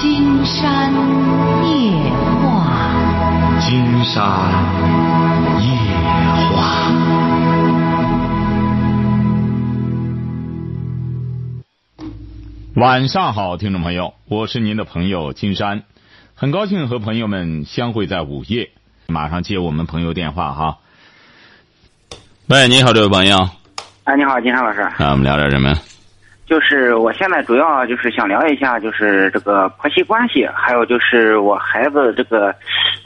金山夜话，金山夜话。晚上好，听众朋友，我是您的朋友金山，很高兴和朋友们相会在午夜。马上接我们朋友电话哈。喂，你好，这位朋友。哎，你好，金山老师。啊，我们聊点什么？就是我现在主要就是想聊一下，就是这个婆媳关系，还有就是我孩子这个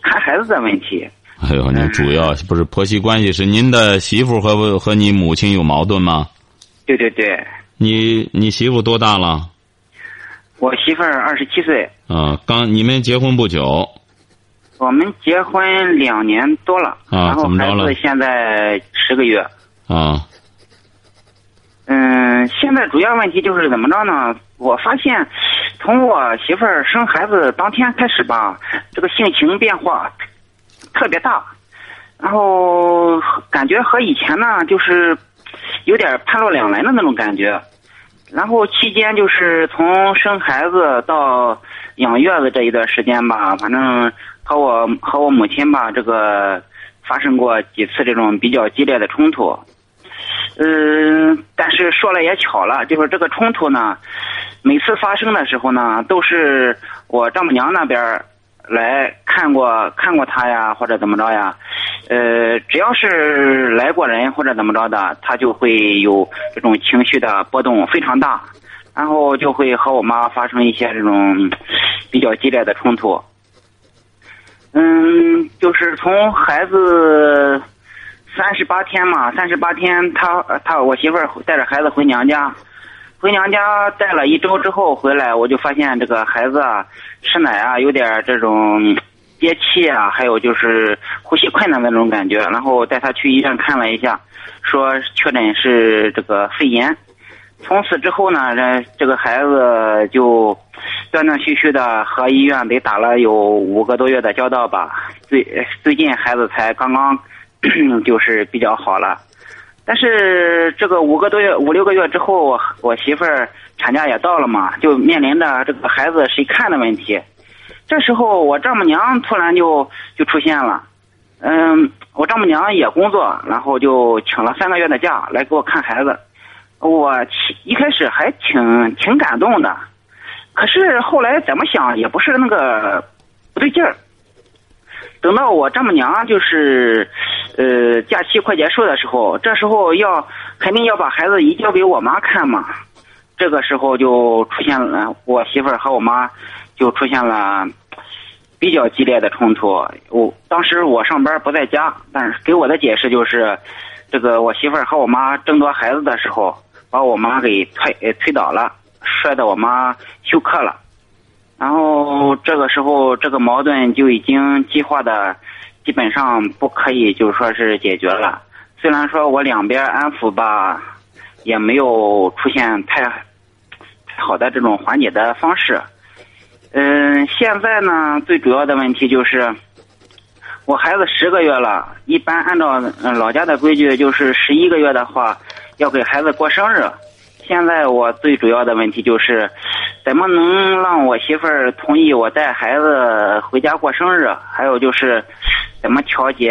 看孩子的问题。哎呦，你主要不是婆媳关系，是您的媳妇和和你母亲有矛盾吗？对对对。你你媳妇多大了？我媳妇儿二十七岁。啊，刚你们结婚不久。我们结婚两年多了。啊，怎么着了？孩子现在十个月。啊。嗯，现在主要问题就是怎么着呢？我发现，从我媳妇儿生孩子当天开始吧，这个性情变化特别大，然后感觉和以前呢，就是有点判若两人的那种感觉。然后期间就是从生孩子到养月子这一段时间吧，反正和我和我母亲吧，这个发生过几次这种比较激烈的冲突。嗯，但是说了也巧了，就是这个冲突呢，每次发生的时候呢，都是我丈母娘那边来看过看过他呀，或者怎么着呀。呃，只要是来过人或者怎么着的，他就会有这种情绪的波动非常大，然后就会和我妈发生一些这种比较激烈的冲突。嗯，就是从孩子。三十八天嘛，三十八天，他他我媳妇儿带着孩子回娘家，回娘家带了一周之后回来，我就发现这个孩子啊，吃奶啊有点这种憋气啊，还有就是呼吸困难那种感觉，然后带他去医院看了一下，说确诊是这个肺炎。从此之后呢，这这个孩子就断断续续的和医院得打了有五个多月的交道吧，最最近孩子才刚刚。就是比较好了，但是这个五个多月、五六个月之后，我我媳妇儿产假也到了嘛，就面临着这个孩子谁看的问题。这时候我丈母娘突然就就出现了，嗯，我丈母娘也工作，然后就请了三个月的假来给我看孩子。我一开始还挺挺感动的，可是后来怎么想也不是那个不对劲儿。等到我丈母娘就是，呃，假期快结束的时候，这时候要肯定要把孩子移交给我妈看嘛。这个时候就出现了，我媳妇儿和我妈就出现了比较激烈的冲突。我当时我上班不在家，但是给我的解释就是，这个我媳妇儿和我妈争夺孩子的时候，把我妈给推推倒了，摔得我妈休克了。然后这个时候，这个矛盾就已经激化的，基本上不可以就说是解决了。虽然说我两边安抚吧，也没有出现太好的这种缓解的方式。嗯，现在呢，最主要的问题就是，我孩子十个月了，一般按照老家的规矩，就是十一个月的话，要给孩子过生日。现在我最主要的问题就是，怎么能让我媳妇儿同意我带孩子回家过生日？还有就是，怎么调节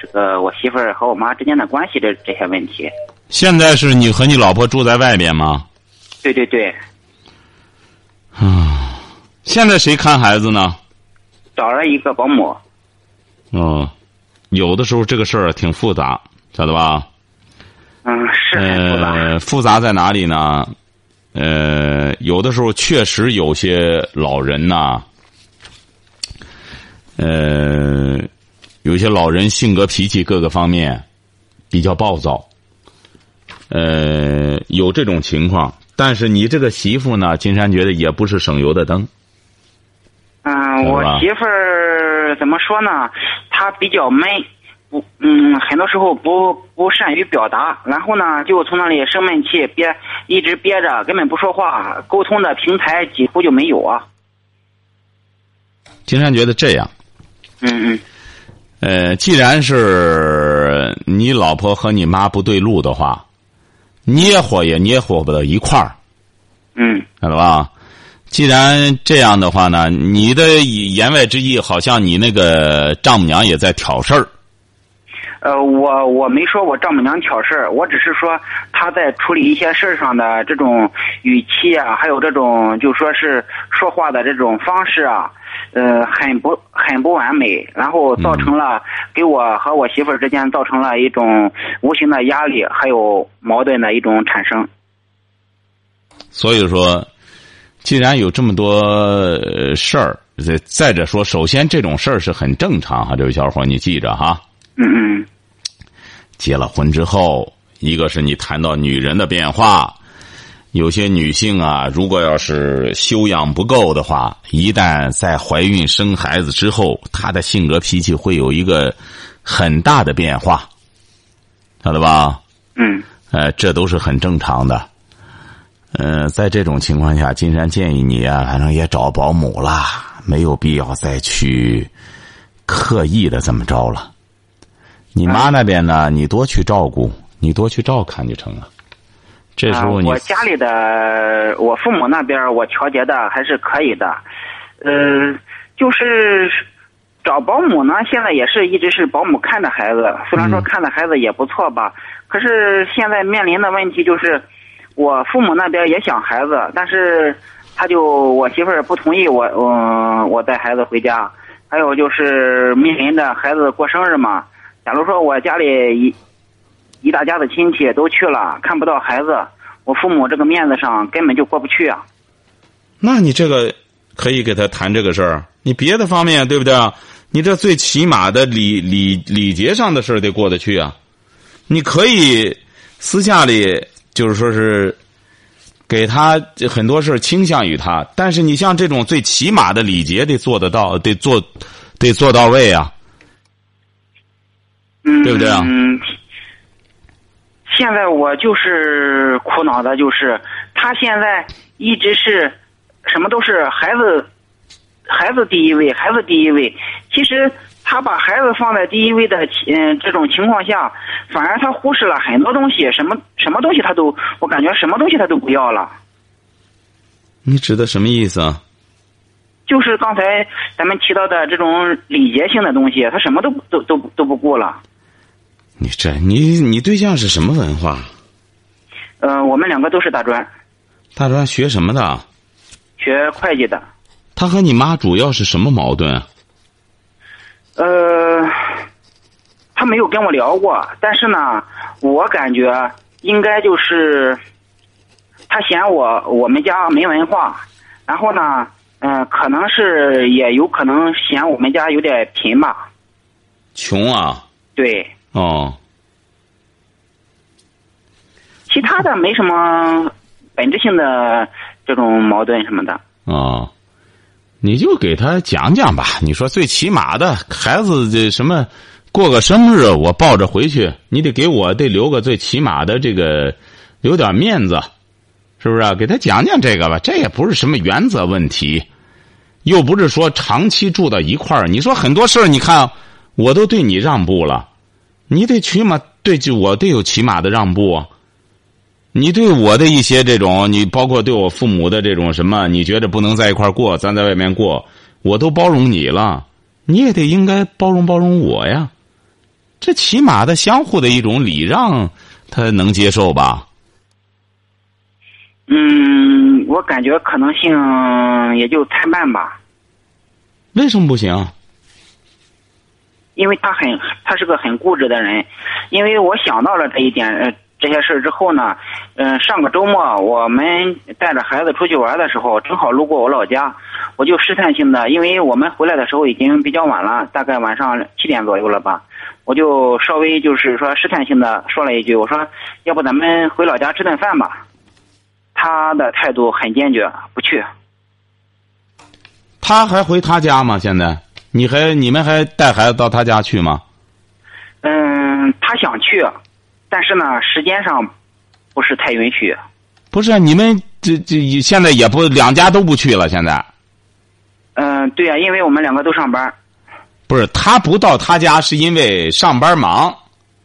这个我媳妇儿和我妈之间的关系这这些问题？现在是你和你老婆住在外边吗？对对对。啊，现在谁看孩子呢？找了一个保姆。哦，有的时候这个事儿挺复杂，晓得吧？嗯，是复杂。复杂在哪里呢？呃，有的时候确实有些老人呐，呃，有些老人性格脾气各个方面比较暴躁，呃，有这种情况。但是你这个媳妇呢，金山觉得也不是省油的灯。嗯，我媳妇儿怎么说呢？她比较闷。不，嗯，很多时候不不善于表达，然后呢，就从那里生闷气，憋一直憋着，根本不说话，沟通的平台几乎就没有啊。金山觉得这样，嗯嗯，呃，既然是你老婆和你妈不对路的话，捏合也捏合不到一块儿，嗯，晓得吧？既然这样的话呢，你的言外之意好像你那个丈母娘也在挑事儿。呃，我我没说我丈母娘挑事儿，我只是说她在处理一些事儿上的这种语气啊，还有这种就说是说话的这种方式啊，呃，很不很不完美，然后造成了给我和我媳妇儿之间造成了一种无形的压力，还有矛盾的一种产生。所以说，既然有这么多呃事儿，再再者说，首先这种事儿是很正常哈，这位小伙你记着哈。嗯嗯结了婚之后，一个是你谈到女人的变化，有些女性啊，如果要是修养不够的话，一旦在怀孕生孩子之后，她的性格脾气会有一个很大的变化，晓得吧？嗯呃，这都是很正常的。呃，在这种情况下，金山建议你啊，反正也找保姆啦，没有必要再去刻意的怎么着了。你妈那边呢，你多去照顾，你多去照看就成了。这时候你、啊我家里的我父母那边我调节的还是可以的，呃，就是找保姆呢，现在也是一直是保姆看着孩子，虽然说看着孩子也不错吧，可是现在面临的问题就是，我父母那边也想孩子，但是他就我媳妇儿不同意我，嗯、我带孩子回家，还有就是面临着孩子过生日嘛，假如说我家里一一大家子亲戚都去了，看不到孩子，我父母这个面子上根本就过不去啊。那你这个可以给他谈这个事儿。你别的方面对不对啊？你这最起码的礼礼礼节上的事儿得过得去啊。你可以私下里就是说是给他很多事儿倾向于他，但是你像这种最起码的礼节得做得到，得做得做到位啊。嗯，对不对啊嗯，现在我就是苦恼的，就是他现在一直是什么都是孩子，孩子第一位，孩子第一位。其实他把孩子放在第一位的嗯这种情况下，反而他忽视了很多东西，什么什么东西他都，我感觉什么东西他都不要了。你指的什么意思啊？就是刚才咱们提到的这种礼节性的东西，他什么都都都都不顾了。你这你你对象是什么文化？呃，我们两个都是大专，大专学什么的？学会计的。他和你妈主要是什么矛盾啊？呃，他没有跟我聊过，但是呢，我感觉应该就是他嫌我我们家没文化，然后呢，嗯、可能是也有可能嫌我们家有点贫吧。穷啊！对，哦，其他的没什么本质性的这种矛盾什么的。哦，你就给他讲讲吧。你说最起码的孩子这什么过个生日，我抱着回去，你得给我得留个最起码的这个留点面子，是不是、啊？给他讲讲这个吧，这也不是什么原则问题，又不是说长期住到一块儿。你说很多事儿，你看我都对你让步了，你得起码对就我得有起码的让步啊。你对我的一些这种，你包括对我父母的这种什么，你觉得不能在一块儿过，咱在外面过，我都包容你了，你也得应该包容包容我呀。这起码的相互的一种礼让，他能接受吧？嗯，我感觉可能性也就参半吧，为什么不行？因为他很他是个很固执的人，因为我想到了这一点呃这些事之后呢，嗯、上个周末我们带着孩子出去玩的时候，正好路过我老家，我就试探性的，因为我们回来的时候已经比较晚了，大概晚上七点左右了吧，我就稍微就是说试探性的说了一句，我说要不咱们回老家吃顿饭吧。他的态度很坚决，不去。他还回他家吗？现在你还你们还带孩子到他家去吗？嗯，他想去，但是呢，时间上不是太允许。不是，你们这这现在也不两家都不去了。现在嗯，对呀、因为我们两个都上班。不是他不到他家是因为上班忙，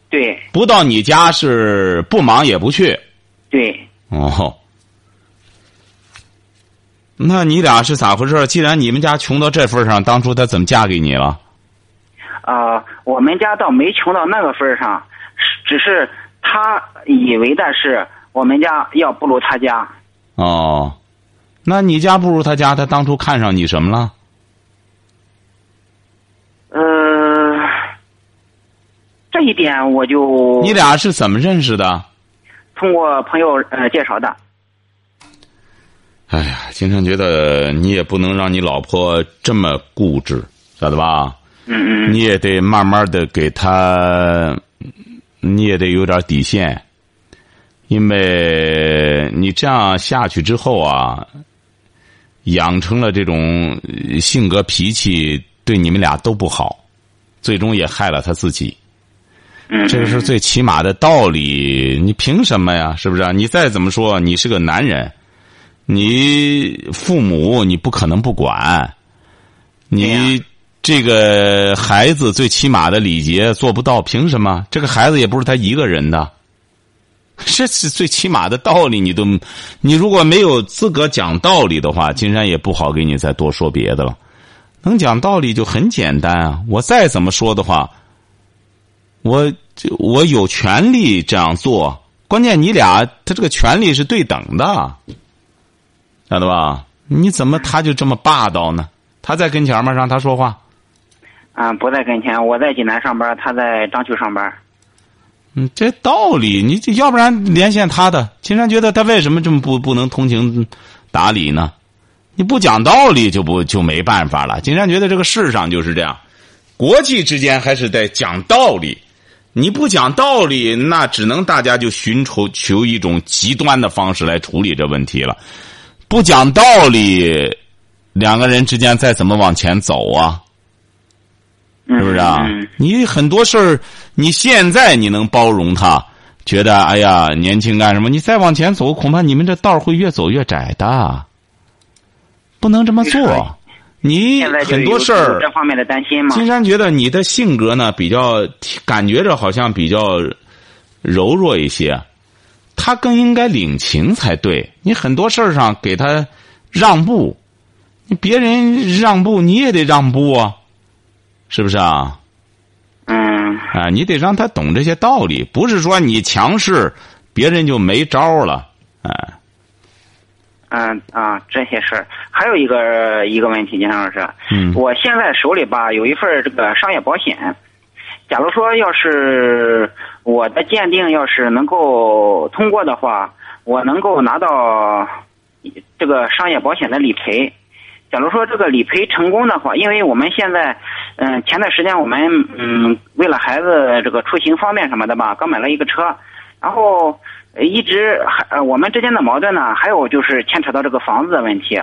对不到你家是不忙也不去。对，哦，那你俩是咋回事？既然你们家穷到这份上，当初她怎么嫁给你了？啊、我们家倒没穷到那个份儿上，只是她以为的是我们家要不如她家。哦，那你家不如她家，她当初看上你什么了？呃，这一点我就你俩是怎么认识的？通过朋友呃介绍的。哎呀，经常觉得你也不能让你老婆这么固执，晓得吧？嗯嗯你也得慢慢的给她，你也得有点底线，因为你这样下去之后啊，养成了这种呃性格脾气，对你们俩都不好，最终也害了他自己。嗯，这个是最起码的道理，你凭什么呀？是不是？你再怎么说，你是个男人，你父母你不可能不管，你这个孩子最起码的礼节做不到，凭什么？这个孩子也不是他一个人的，这是最起码的道理，你都，你如果没有资格讲道理的话，金山也不好给你再多说别的了。能讲道理就很简单啊！我再怎么说的话，我就我有权利这样做。关键你俩他这个权利是对等的，晓得吧？你怎么他就这么霸道呢？他在跟前吗？让他说话。啊，不在跟前，我在济南上班，他在章丘上班。嗯，这道理你这要不然连线他的，金山觉得他为什么这么不不能通情达理呢？你不讲道理就不就没办法了。金山觉得这个世上就是这样，国际之间还是得讲道理。你不讲道理，那只能大家就寻求求一种极端的方式来处理这问题了。不讲道理，两个人之间再怎么往前走啊？是不是啊？嗯你很多事儿，你现在你能包容他，觉得哎呀年轻干什么？你再往前走，恐怕你们这道儿会越走越窄的。不能这么做。你很多事儿，这方面的担心嘛。金山觉得你的性格呢比较，感觉着好像比较柔弱一些，他更应该领情才对。你很多事儿上给他让步，你别人让步你也得让步啊，是不是啊？嗯啊，你得让他懂这些道理，不是说你强势，别人就没招了。哎、嗯啊，这些事儿还有一个一个问题，金山老师，嗯我现在手里吧有一份这个商业保险，假如说要是我的鉴定要是能够通过的话，我能够拿到这个商业保险的理赔。假如说这个理赔成功的话，因为我们现在，嗯、前段时间我们嗯为了孩子这个出行方便什么的吧，刚买了一个车，然后一直还呃我们之间的矛盾呢，还有就是牵扯到这个房子的问题。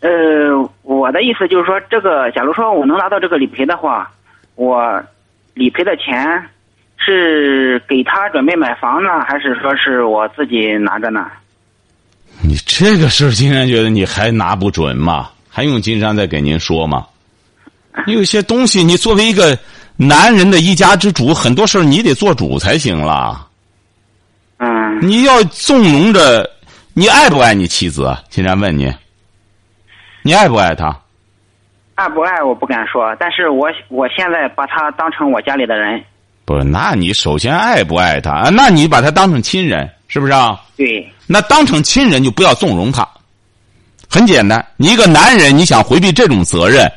呃，我的意思就是说，这个假如说我能拿到这个理赔的话，我理赔的钱是给他准备买房呢，还是说是我自己拿着呢？你这个事儿，金山觉得你还拿不准吗？还用金山再给您说吗？你有些东西，你作为一个男人的一家之主，很多事儿你得做主才行了。嗯，你要纵容着，你爱不爱你妻子啊？金山问你，你爱不爱她？爱不爱我不敢说，但是我我现在把他当成我家里的人。不是，那你首先爱不爱她？啊那你把他当成亲人，是不是啊？对，那当成亲人就不要纵容他。很简单，你一个男人，你想回避这种责任，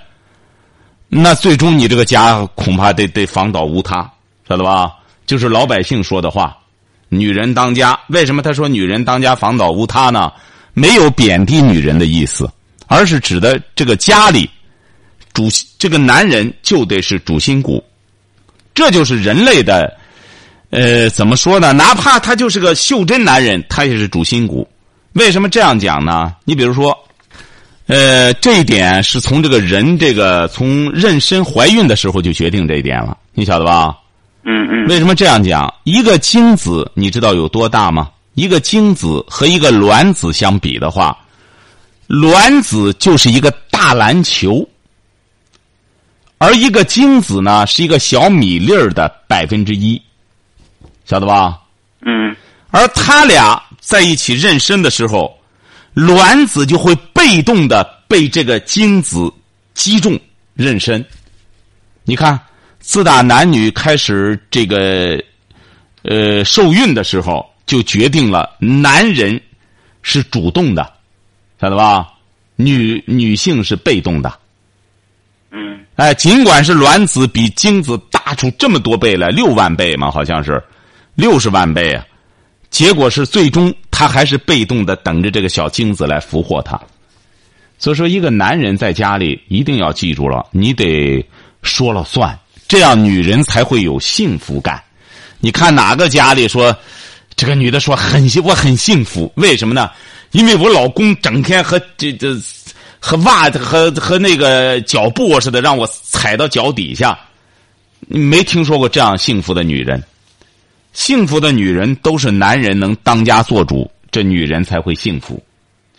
那最终你这个家恐怕得得房倒屋塌，晓得吧？就是老百姓说的话，“女人当家”。为什么他说“女人当家，房倒屋塌”呢？没有贬低女人的意思，而是指的这个家里主这个男人就得是主心骨，这就是人类的。呃，怎么说呢？哪怕他就是个袖珍男人，他也是主心骨。为什么这样讲呢？你比如说，呃，这一点是从这个人这个从妊娠怀孕的时候就决定这一点了，你晓得吧？嗯嗯为什么这样讲？一个精子你知道有多大吗？一个精子和一个卵子相比的话，卵子就是一个大篮球，而一个精子呢是一个小米粒儿的百分之一，晓得吧？嗯而他俩在一起妊娠的时候，卵子就会被动的被这个精子击中妊娠。你看，自打男女开始这个呃受孕的时候，就决定了男人是主动的，晓得吧？女女性是被动的。嗯哎，尽管是卵子比精子大出这么多倍来，六万倍嘛，好像是六十万倍啊。结果是最终他还是被动的等着这个小精子来俘获他。所以说，一个男人在家里一定要记住了，你得说了算，这样女人才会有幸福感。你看哪个家里说，这个女的说很幸我很幸福，为什么呢？因为我老公整天和这这和袜子和和那个脚布似的，让我踩到脚底下。你没听说过这样幸福的女人？幸福的女人都是男人能当家做主，这女人才会幸福，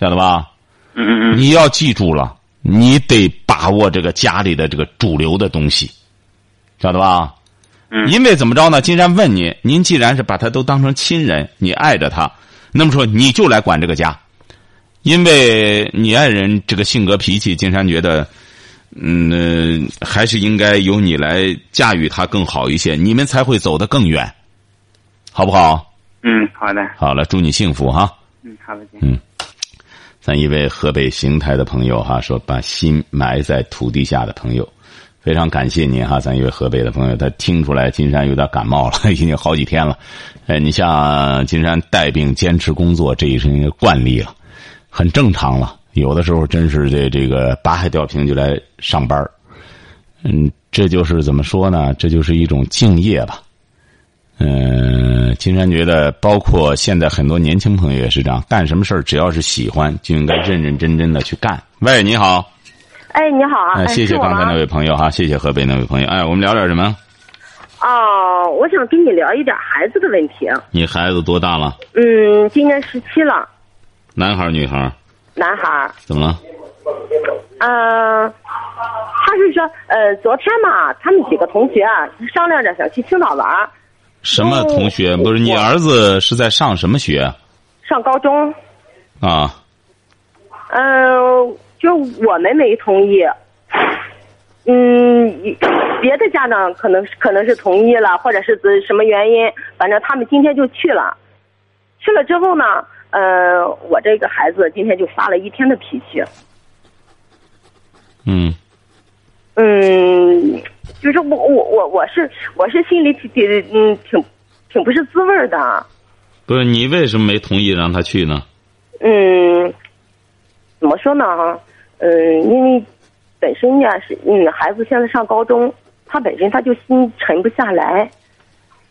晓得吧？嗯嗯嗯你要记住了，你得把握这个家里的这个主流的东西，晓得吧？嗯因为怎么着呢？金山问你，您既然是把他都当成亲人，你爱着他，那么说你就来管这个家，因为你爱人这个性格脾气，金山觉得，嗯、呃还是应该由你来驾驭他更好一些，你们才会走得更远，好不好？嗯，好的，好了，祝你幸福哈。嗯，好的，嗯，咱一位河北邢台的朋友哈说，把心埋在土地下的朋友，非常感谢您哈。咱一位河北的朋友，他听出来金山有点感冒了，已经好几天了。哎，你像金山带病坚持工作，这已是一个惯例了，很正常了。有的时候真是这这个拔海吊瓶就来上班儿嗯，这就是怎么说呢？这就是一种敬业吧。嗯，金山觉得，包括现在很多年轻朋友也是这样，干什么事儿只要是喜欢，就应该认认真真的去干。喂，你好，哎，你好啊！谢谢刚才那位朋友哈，谢谢河北那位朋友。哎，我们聊点什么？哦，我想跟你聊一点孩子的问题。你孩子多大了？嗯，今年十七了，男孩儿女孩儿？男孩儿。怎么了？嗯、他是说，呃，昨天嘛，他们几个同学啊商量着想去青岛玩，什么同学？哦不是你儿子是在上什么学上高中。啊？嗯、就我们没同意。嗯，别的家长可能可能是同意了，或者是指什么原因，反正他们今天就去了。去了之后呢，呃，我这个孩子今天就发了一天的脾气。嗯嗯，就是我我我我是我是心里挺挺嗯挺挺不是滋味儿的。不是你为什么没同意让他去呢？嗯，怎么说呢？哈，嗯，因为本身呢是嗯，孩子现在上高中，他本身他就心沉不下来。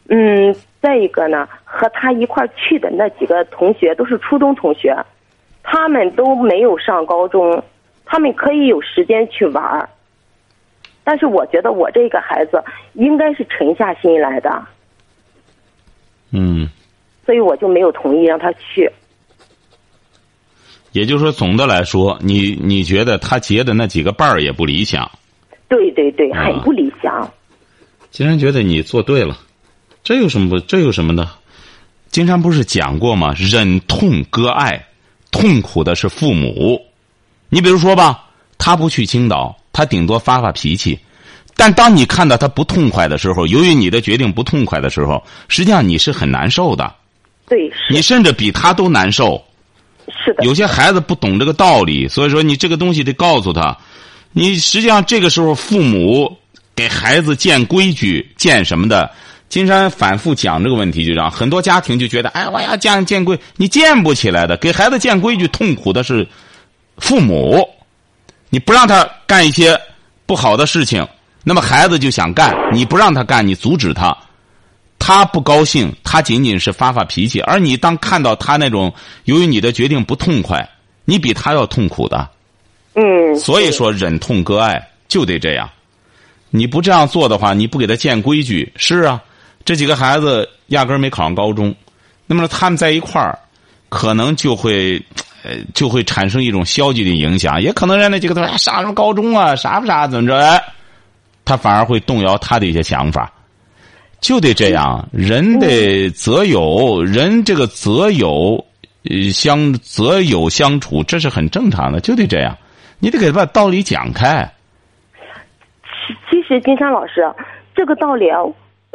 嗯，再一个呢，和他一块儿去的那几个同学都是初中同学，他们都没有上高中，他们可以有时间去玩儿。但是我觉得我这个孩子应该是沉下心来的，嗯，所以我就没有同意让他去。也就是说，总的来说，你你觉得他结的那几个伴儿也不理想。对对对，啊很不理想。既然觉得你做对了，这有什么不？这有什么呢？金山不是讲过吗？忍痛割爱，痛苦的是父母。你比如说吧，他不去青岛，他顶多发发脾气。但当你看到他不痛快的时候，由于你的决定不痛快的时候，实际上你是很难受的，对，是你甚至比他都难受。是的，有些孩子不懂这个道理，所以说你这个东西得告诉他。你实际上这个时候父母给孩子建规矩、建什么的，金山反复讲这个问题，就让很多家庭就觉得，哎，我要建建规，你建不起来的。给孩子建规矩，痛苦的是父母。你不让他干一些不好的事情，那么孩子就想干，你不让他干，你阻止他。他不高兴，他仅仅是发发脾气，而你当看到他那种由于你的决定不痛快，你比他要痛苦的。嗯，所以说，忍痛割爱就得这样。你不这样做的话，你不给他建规矩，是啊，这几个孩子压根儿没考上高中，那么他们在一块儿，可能就会，呃，就会产生一种消极的影响，也可能让那几个他说、上什么高中啊，啥不啥怎么着，哎，他反而会动摇他的一些想法。就得这样，人得择友，人这个择友相择友相处，这是很正常的，就得这样。你得给他把道理讲开。其实金山老师，这个道理啊，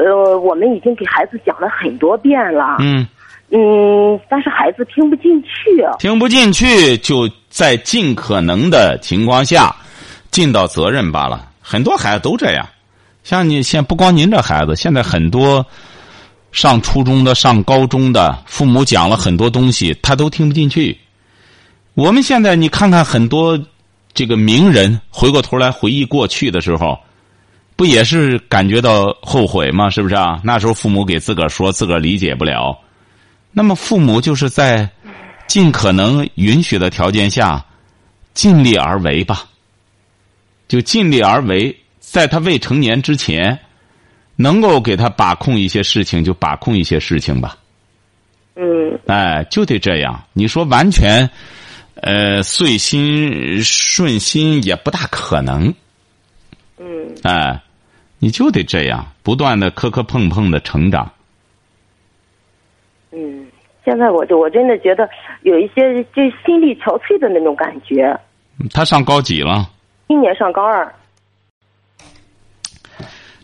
呃，我们已经给孩子讲了很多遍了。嗯，嗯，但是孩子听不进去。啊听不进去，就在尽可能的情况下尽到责任罢了。很多孩子都这样，像你现不光您这孩子，现在很多上初中的、上高中的，父母讲了很多东西，他都听不进去。我们现在你看看很多这个名人，回过头来回忆过去的时候，不也是感觉到后悔吗？是不是啊？那时候父母给自个儿说，自个儿理解不了。那么父母就是在尽可能允许的条件下，尽力而为吧。就尽力而为，在他未成年之前，能够给他把控一些事情，就把控一些事情吧。嗯哎，就得这样。你说完全，呃，遂心顺心也不大可能。嗯哎，你就得这样，不断的磕磕碰碰的成长。嗯，现在我就我真的觉得有一些就心力憔悴的那种感觉。他上高几了？今年上高二。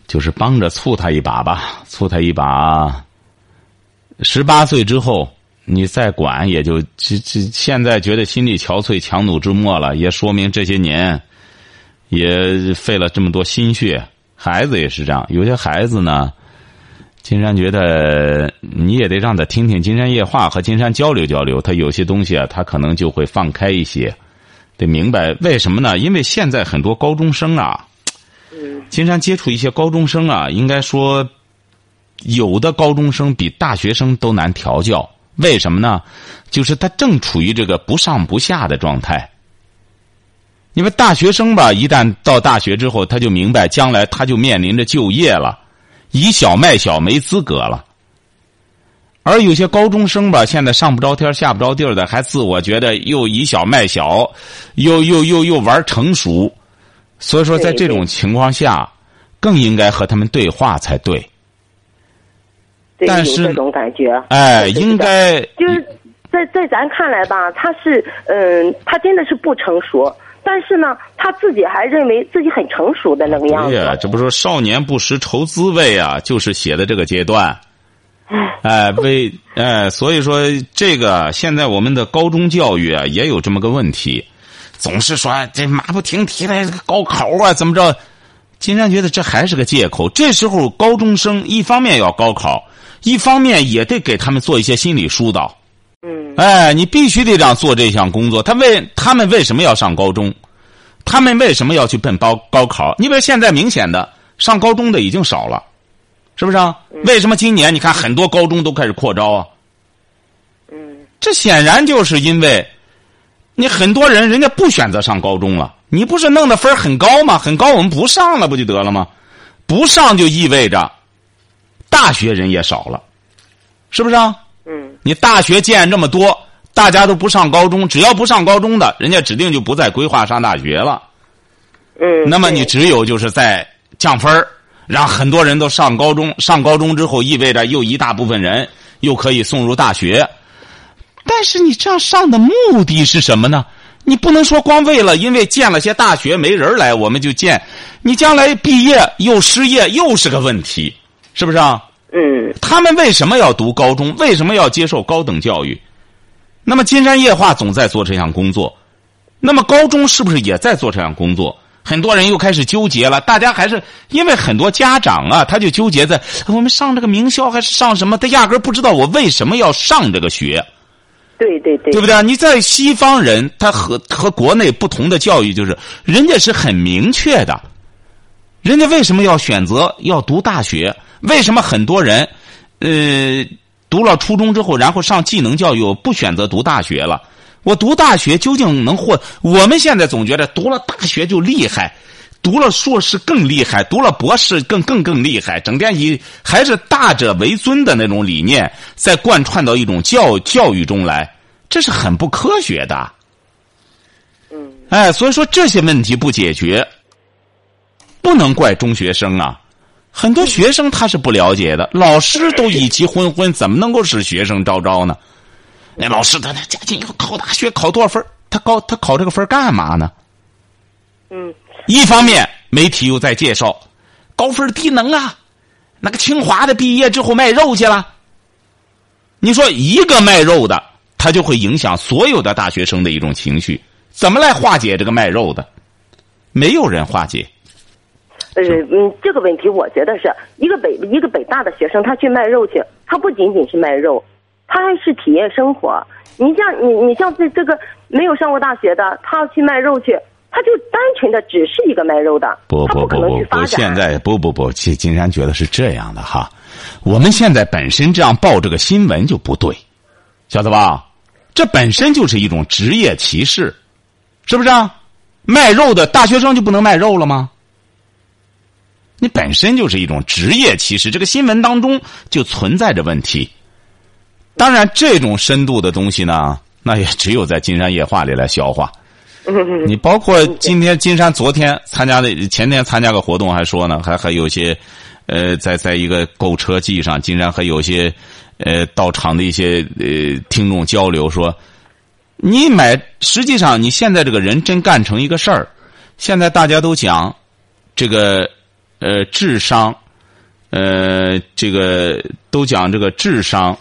就是帮着促他一把吧，促他一把。十八岁之后，你再管也就这这。现在觉得心力憔悴、强弩之末了，也说明这些年也费了这么多心血。孩子也是这样，有些孩子呢，金山觉得你也得让他听听金山夜话，和金山交流交流。他有些东西啊，他可能就会放开一些，得明白为什么呢？因为现在很多高中生啊。金山接触一些高中生啊，应该说，有的高中生比大学生都难调教。为什么呢？就是他正处于这个不上不下的状态。因为大学生吧，一旦到大学之后，他就明白将来他就面临着就业了，以小卖小没资格了。而有些高中生吧，现在上不着天下不着地儿的，还自我觉得又以小卖小，又又又又玩成熟。所以说，在这种情况下，更应该和他们对话才对。但是这种感觉，哎，应该就是在在咱看来吧，他是嗯，他真的是不成熟，但是呢，他自己还认为自己很成熟的那个样子。呀，这不说少年不识愁滋味啊，就是写的这个阶段。哎，为哎，所以说这个现在我们的高中教育啊，也有这么个问题。总是说这马不停蹄的高考啊，怎么着？金山觉得这还是个借口。这时候高中生一方面要高考，一方面也得给他们做一些心理疏导。嗯。哎，你必须得这样做这项工作。他为他们为什么要上高中？他们为什么要去奔高高考？你比如现在明显的上高中的已经少了，是不是啊？为什么今年你看很多高中都开始扩招啊？嗯。这显然就是因为。你很多人，人家不选择上高中了。你不是弄的分很高吗？很高，我们不上了，不就得了吗？不上就意味着大学人也少了，是不是啊？嗯。你大学建这么多，大家都不上高中，只要不上高中的，人家指定就不再规划上大学了。嗯。那么你只有就是在降分让很多人都上高中。上高中之后，意味着又一大部分人又可以送入大学。但是你这样上的目的是什么呢？你不能说光为了因为建了些大学没人来我们就建，你将来毕业又失业又是个问题，是不是啊？嗯。他们为什么要读高中？为什么要接受高等教育？那么金山夜话总在做这项工作，那么高中是不是也在做这项工作？很多人又开始纠结了。大家还是因为很多家长啊，他就纠结在我们上这个名校还是上什么？他压根不知道我为什么要上这个学。对对对，对不对？你在西方人，他和和国内不同的教育就是，人家是很明确的。人家为什么要选择要读大学？为什么很多人，呃，读了初中之后，然后上技能教育，不选择读大学了？我读大学究竟能获？我们现在总觉得读了大学就厉害，读了硕士更厉害，读了博士更更更厉害，整天以还是大者为尊的那种理念，在贯穿到一种教教育中来。这是很不科学的，嗯，哎，所以说这些问题不解决，不能怪中学生啊。很多学生他是不了解的，老师都以其昏昏，怎么能够使学生招招呢？那老师他他家境要考大学考多少分他高他考这个分干嘛呢？嗯一方面媒体又在介绍高分低能啊，那个清华的毕业之后卖肉去了。你说一个卖肉的，他就会影响所有的大学生的一种情绪，怎么来化解这个卖肉的？没有人化解。呃嗯，这个问题我觉得是一个北一个北大的学生，他去卖肉去，他不仅仅是卖肉，他还是体验生活。你像你你像这这个没有上过大学的，他要去卖肉去，他就单纯的只是一个卖肉的，不不不不不。现在不不不，金金山觉得是这样的哈，我们现在本身这样报这个新闻就不对，晓得吧？这本身就是一种职业歧视，是不是啊？卖肉的大学生就不能卖肉了吗？你本身就是一种职业歧视，这个新闻当中就存在着问题。当然，这种深度的东西呢，那也只有在金山夜话里来消化。你包括今天金山昨天参加的前天参加个活动，还说呢，还还有些，呃，在在一个购车季上，金山还有些，呃，到场的一些呃听众交流说，你买实际上你现在这个人真干成一个事儿，现在大家都讲这个呃智商，呃这个都讲这个智商，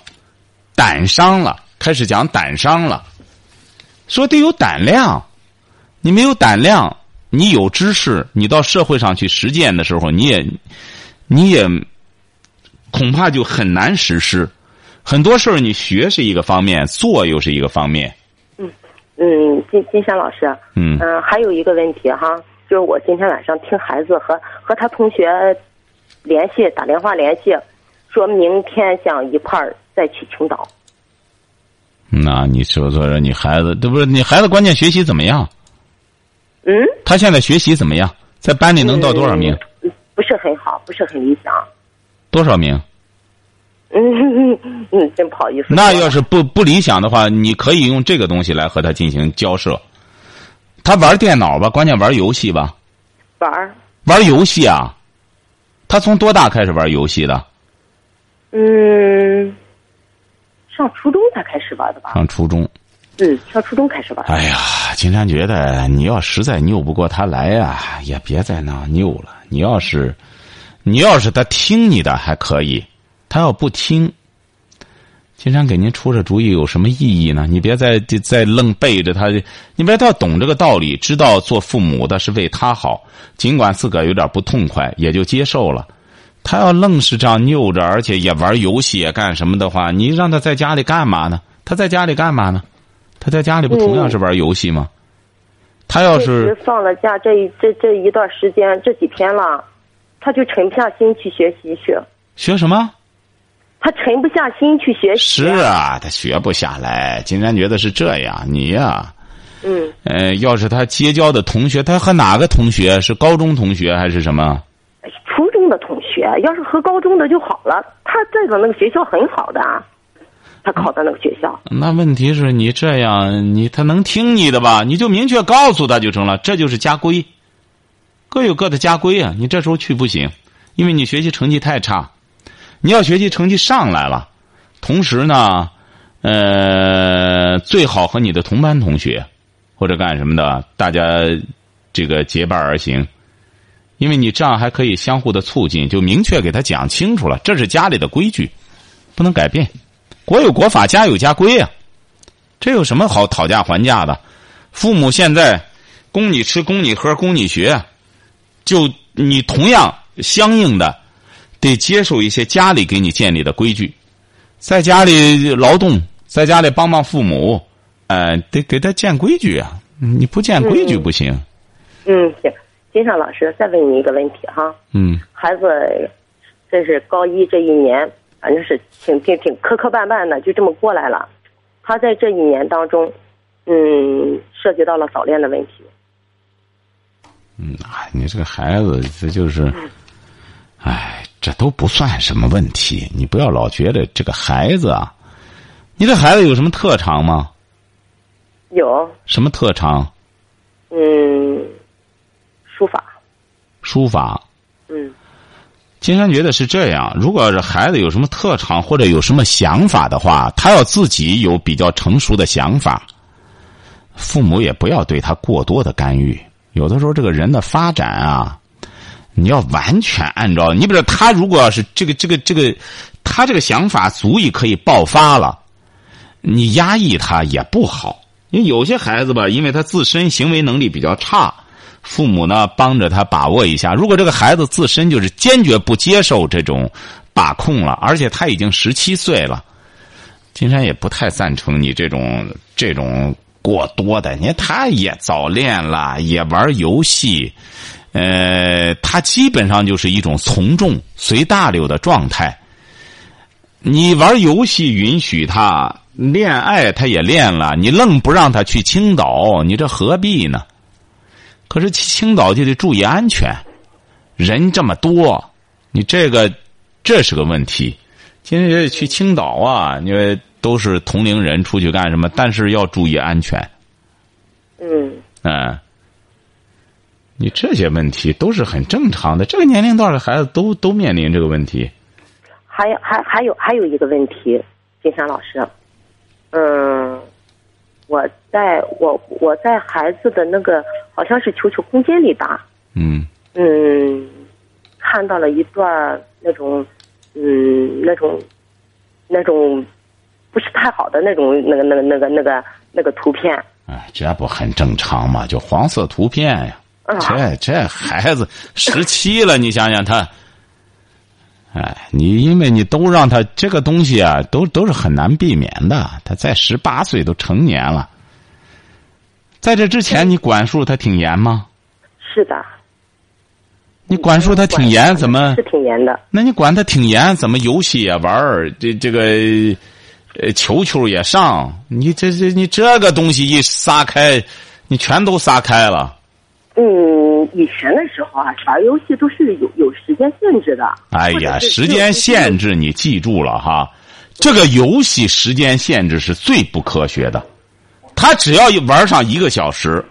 胆商了，开始讲胆商了，说得有胆量。你没有胆量，你有知识，你到社会上去实践的时候，你也，你也恐怕就很难实施。很多事儿你学是一个方面，做又是一个方面。嗯嗯，金金山老师，嗯嗯、还有一个问题哈，就是我今天晚上听孩子和和他同学联系，打电话联系，说明天想一块儿再去青岛。那你说说说，你孩子，这不是你孩子关键学习怎么样？嗯，他现在学习怎么样？在班里能到多少名？嗯？不是很好，不是很理想。多少名？嗯嗯 嗯，真不好意思。那要是不不理想的话，你可以用这个东西来和他进行交涉。他玩电脑吧，关键玩游戏吧。玩，玩游戏啊？他从多大开始玩游戏的？嗯，上初中才开始玩的吧？上初中。嗯，上初中开始玩。哎呀，金山觉得你要实在拗不过他来呀、也别在那拗了。你要是，你要是他听你的还可以，他要不听，金山给您出这主意有什么意义呢？你别再再愣背着他，你别他要懂这个道理，知道做父母的是为他好，尽管自个儿有点不痛快，也就接受了。他要愣是这样拗着，而且也玩游戏也干什么的话，你让他在家里干嘛呢？他在家里干嘛呢？他在家里不同样是玩游戏吗？他要是放了假这一这这一段时间这几天了，他就沉不下心去学习去，学什么？他沉不下心去学习。是啊，他学不下来。金山觉得是这样，你呀、嗯，呃，要是他结交的同学，他和哪个同学？是高中同学还是什么？初中的同学要是和高中的就好了，他这个那个学校很好的，他考的那个学校。那问题是你这样，你他能听你的吧？你就明确告诉他就成了，这就是家规，各有各的家规啊。你这时候去不行，因为你学习成绩太差。你要学习成绩上来了，同时呢，呃，最好和你的同班同学或者干什么的，大家这个结伴而行，因为你这样还可以相互的促进，就明确给他讲清楚了，这是家里的规矩，不能改变。国有国法，家有家规啊，这有什么好讨价还价的？父母现在供你吃、供你喝、供你学，就你同样相应的得接受一些家里给你建立的规矩，在家里劳动，在家里帮帮父母，呃，得给他建规矩啊！你不建规矩不行。嗯，行，金尚老师，再问你一个问题哈，嗯孩子这是高一这一年，反正是挺挺挺磕磕绊绊的，就这么过来了。他在这一年当中，嗯，涉及到了早恋的问题。嗯，哎，你这个孩子，这就是，哎，这都不算什么问题。你不要老觉得这个孩子啊，你这孩子有什么特长吗？有，什么特长？嗯，书法，书法。嗯金山觉得是这样：如果是孩子有什么特长或者有什么想法的话，他要自己有比较成熟的想法，父母也不要对他过多的干预。有的时候，这个人的发展啊，你要完全按照你比如他，如果要是这个这个这个，他这个想法足以可以爆发了，你压抑他也不好。因为有些孩子吧，因为他自身行为能力比较差。父母呢，帮着他把握一下。如果这个孩子自身就是坚决不接受这种把控了，而且他已经十七岁了，金山也不太赞成你这种这种过多的。你看，他也早恋了，也玩游戏，呃，他基本上就是一种从众、随大流的状态。你玩游戏允许他，恋爱他也恋了，你愣不让他去青岛，你这何必呢？可是去青岛就得注意安全，人这么多，你这个这是个问题。今天去青岛啊，因为都是同龄人出去干什么？但是要注意安全。嗯。嗯。你这些问题都是很正常的，这个年龄段的孩子都都面临这个问题。还有还还有还有一个问题，金山老师，嗯。我在我我在孩子的那个好像是球球空间里吧，嗯嗯，看到了一段那种嗯那种那种不是太好的那种那个那个那个那个那个图片。哎，这不很正常吗？就黄色图片呀。这这孩子十七了，你想想他，哎，你因为你都让他这个东西啊，都都是很难避免的。他在十八岁都成年了，在这之前你管束他挺严吗？是的。你管束他挺严，怎么？是挺严的。那你管他挺严，怎么游戏也玩儿？这这个呃，球球也上？你这这你这个东西一撒开，你全都撒开了。嗯，以前的时候啊，玩游戏都是有有时间限制的。哎呀，时间限制你记住了哈，这个游戏时间限制是最不科学的。他只要玩上一个小时，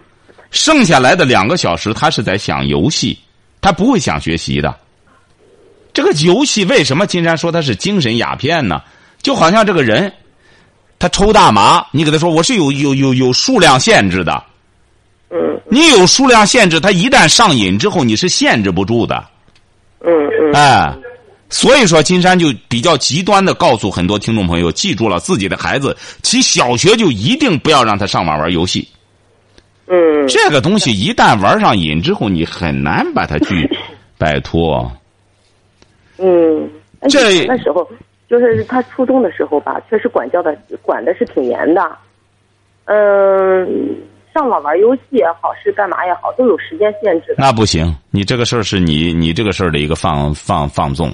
剩下来的两个小时他是在想游戏，他不会想学习的。这个游戏为什么金山说他是精神鸦片呢？就好像这个人，他抽大麻，你给他说我是有有有有数量限制的。嗯，你有数量限制，他一旦上瘾之后，你是限制不住的。嗯嗯。哎，所以说金山就比较极端的告诉很多听众朋友，记住了自己的孩子，其小学就一定不要让他上网玩游戏。嗯。这个东西一旦玩上瘾之后，你很难把他去摆脱。嗯。这那时候就是他初中的时候吧，确实管教的管的是挺严的。嗯。上网玩游戏也好，是干嘛也好，都有时间限制。那不行，你这个事儿是你你这个事儿的一个放放放纵。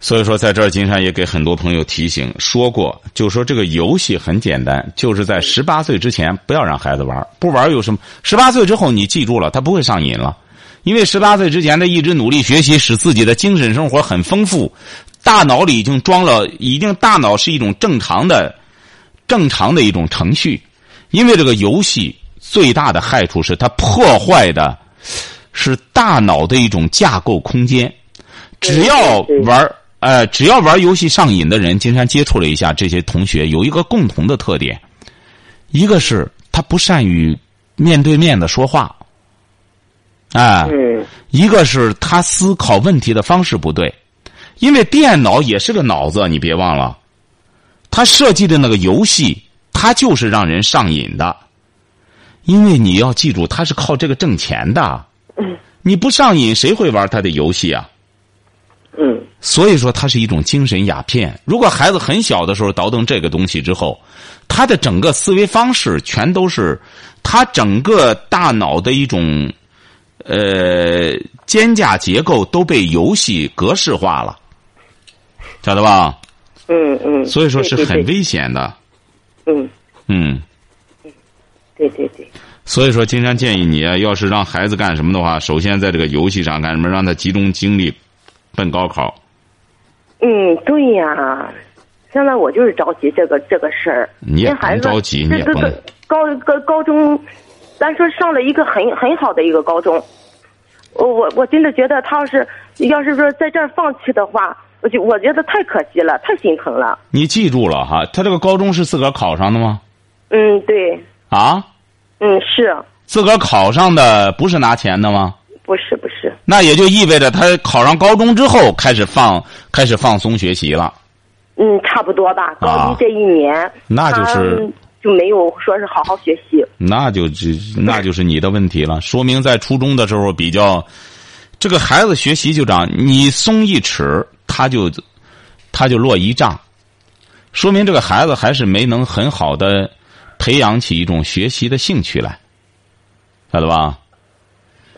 所以说，在这儿，金山也给很多朋友提醒说过，就说这个游戏很简单，就是在十八岁之前不要让孩子玩，不玩有什么？十八岁之后，你记住了，他不会上瘾了，因为十八岁之前他一直努力学习，使自己的精神生活很丰富，大脑里已经装了，已经大脑是一种正常的、正常的一种程序。因为这个游戏最大的害处是它破坏的，是大脑的一种架构空间。只要玩呃，只要玩游戏上瘾的人，金山接触了一下这些同学，有一个共同的特点，一个是他不善于面对面的说话，啊，一个是他思考问题的方式不对，因为电脑也是个脑子，你别忘了，他设计的那个游戏。他就是让人上瘾的，因为你要记住，他是靠这个挣钱的。你不上瘾，谁会玩他的游戏啊？嗯。所以说，它是一种精神鸦片。如果孩子很小的时候倒腾这个东西之后，他的整个思维方式全都是他整个大脑的一种呃肩架结构都被游戏格式化了，晓得吧？嗯嗯。所以说是很危险的。嗯嗯，对对对。所以说，金山建议你啊，要是让孩子干什么的话，首先在这个游戏上干什么，让他集中精力奔高考。嗯，对呀。现在我就是着急这个这个事儿。你也孩着急，你也甭。高高高中，咱说上了一个很很好的一个高中，我我我真的觉得他要是要是说在这儿放弃的话，我就我觉得太可惜了，太心疼了。你记住了哈，他这个高中是自个儿考上的吗？嗯，对，啊，嗯是，自个儿考上的不是拿钱的吗？不是不是，那也就意味着他考上高中之后开始放开始放松学习了。嗯，差不多吧。高一这一年，那就是就没有说是好好学习。那就这那就是你的问题了，说明在初中的时候比较，这个孩子学习就这样，你松一尺，他就他就落一丈，说明这个孩子还是没能很好的培养起一种学习的兴趣来，晓得吧？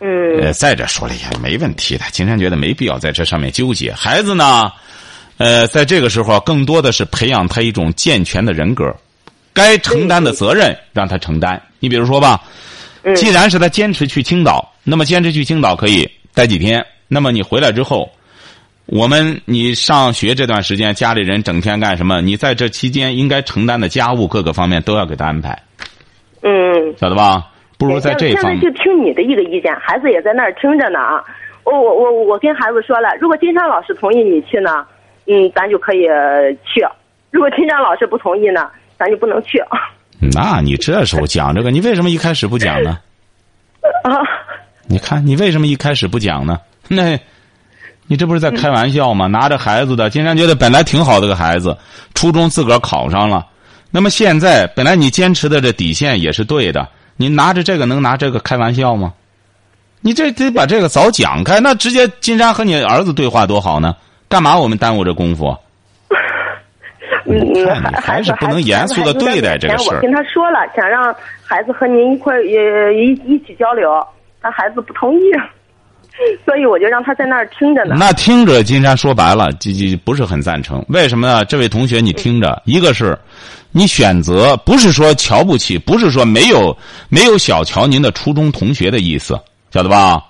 嗯呃，再者说了也没问题的，金山觉得没必要在这上面纠结。孩子呢，呃，在这个时候更多的是培养他一种健全的人格，该承担的责任让他承担。你比如说吧，嗯既然是他坚持去青岛，那么坚持去青岛可以待几天。那么你回来之后，我们你上学这段时间，家里人整天干什么？你在这期间应该承担的家务各个方面都要给他安排，嗯。晓得吧？不如在这现方面在就听你的一个意见，孩子也在那儿听着呢啊。我我我我跟孩子说了，如果金山老师同意你去呢，嗯，咱就可以呃去；如果金山老师不同意呢，咱就不能去。那你这时候讲这个，你为什么一开始不讲呢？啊，你看，你为什么一开始不讲呢？那，你这不是在开玩笑吗？拿着孩子的，金山觉得本来挺好的个孩子，初中自个儿考上了，那么现在本来你坚持的这底线也是对的，你拿着这个能拿这个开玩笑吗？你这得把这个早讲开，那直接金山和你儿子对话多好呢？干嘛我们耽误这功夫？嗯你你还是不能严肃的对待这个事儿我跟他说了，想让孩子和您一块儿也一一起交流，但孩子不同意，所以我就让他在那儿听着呢。那听着，金山说白了，就就不是很赞成。为什么呢？这位同学，你听着，一个是，你选择不是说瞧不起，不是说没有没有小瞧您的初中同学的意思，晓得吧？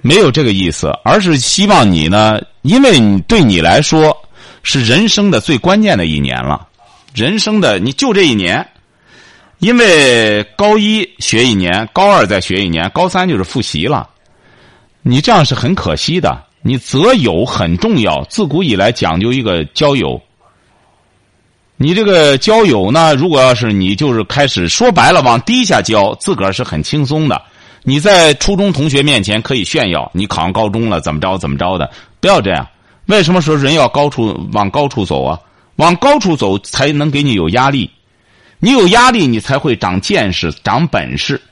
没有这个意思，而是希望你呢，因为你对你来说是人生的最关键的一年了，人生的你就这一年，因为高一学一年，高二再学一年，高三就是复习了。你这样是很可惜的。你择友很重要，自古以来讲究一个交友。你这个交友呢，如果要是你就是开始说白了往低下交，自个儿是很轻松的。你在初中同学面前可以炫耀，你考上高中了，怎么着怎么着的，不要这样。为什么说人要高处往高处走啊？往高处走才能给你有压力，你有压力，你才会长见识、长本事，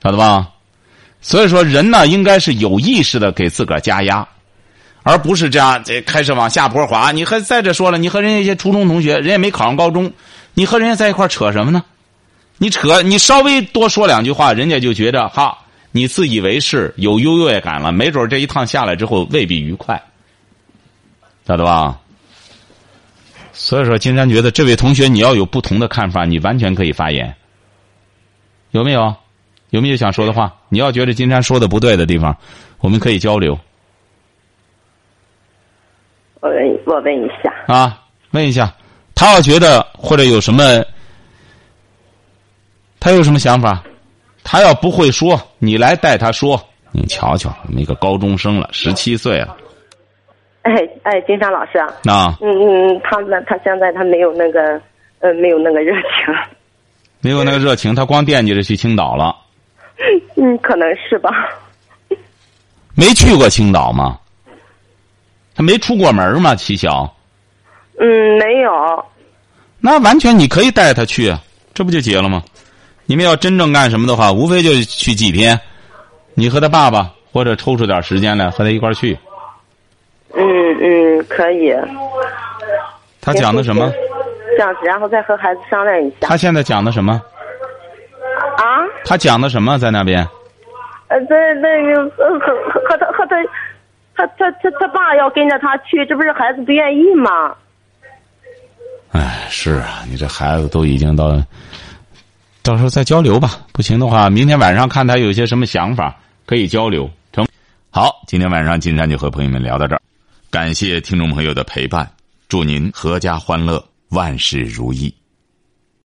晓得吧？所以说，人呢应该是有意识的给自个儿加压，而不是这样这开始往下坡滑。你和再者说了，你和人家一些初中同学，人家没考上高中，你和人家在一块扯什么呢？你扯，你稍微多说两句话，人家就觉得哈，你自以为是，有优越感了，没准这一趟下来之后未必愉快，晓得吧？所以说，金山觉得这位同学你要有不同的看法，你完全可以发言，有没有？有没有想说的话？你要觉得金山说的不对的地方，我们可以交流我问我问一下，啊，问一下，他要觉得或者有什么，他有什么想法，他要不会说，你来带他说。你瞧瞧，那个高中生了，十七岁了，哎哎，金山老师，啊，那嗯嗯，他那他现在他没有那个呃没有那个热情，没有那个热情，他光惦记着去青岛了。嗯，可能是吧。没去过青岛吗？他没出过门吗？齐晓，嗯，没有。那完全你可以带他去，这不就结了吗？你们要真正干什么的话，无非就是去几天，你和他爸爸或者抽出点时间来和他一块儿去。嗯嗯，可以。他讲的什么？这样子，然后再和孩子商量一下。他现在讲的什么？啊？他讲的什么在那边？呃，在那个和和和和他和他，他他他他爸要跟着他去，这不是孩子不愿意吗？哎，是啊，你这孩子都已经到，到时候再交流吧。不行的话，明天晚上看他有些什么想法，可以交流。成。好，今天晚上金山就和朋友们聊到这儿，感谢听众朋友的陪伴，祝您阖家欢乐，万事如意。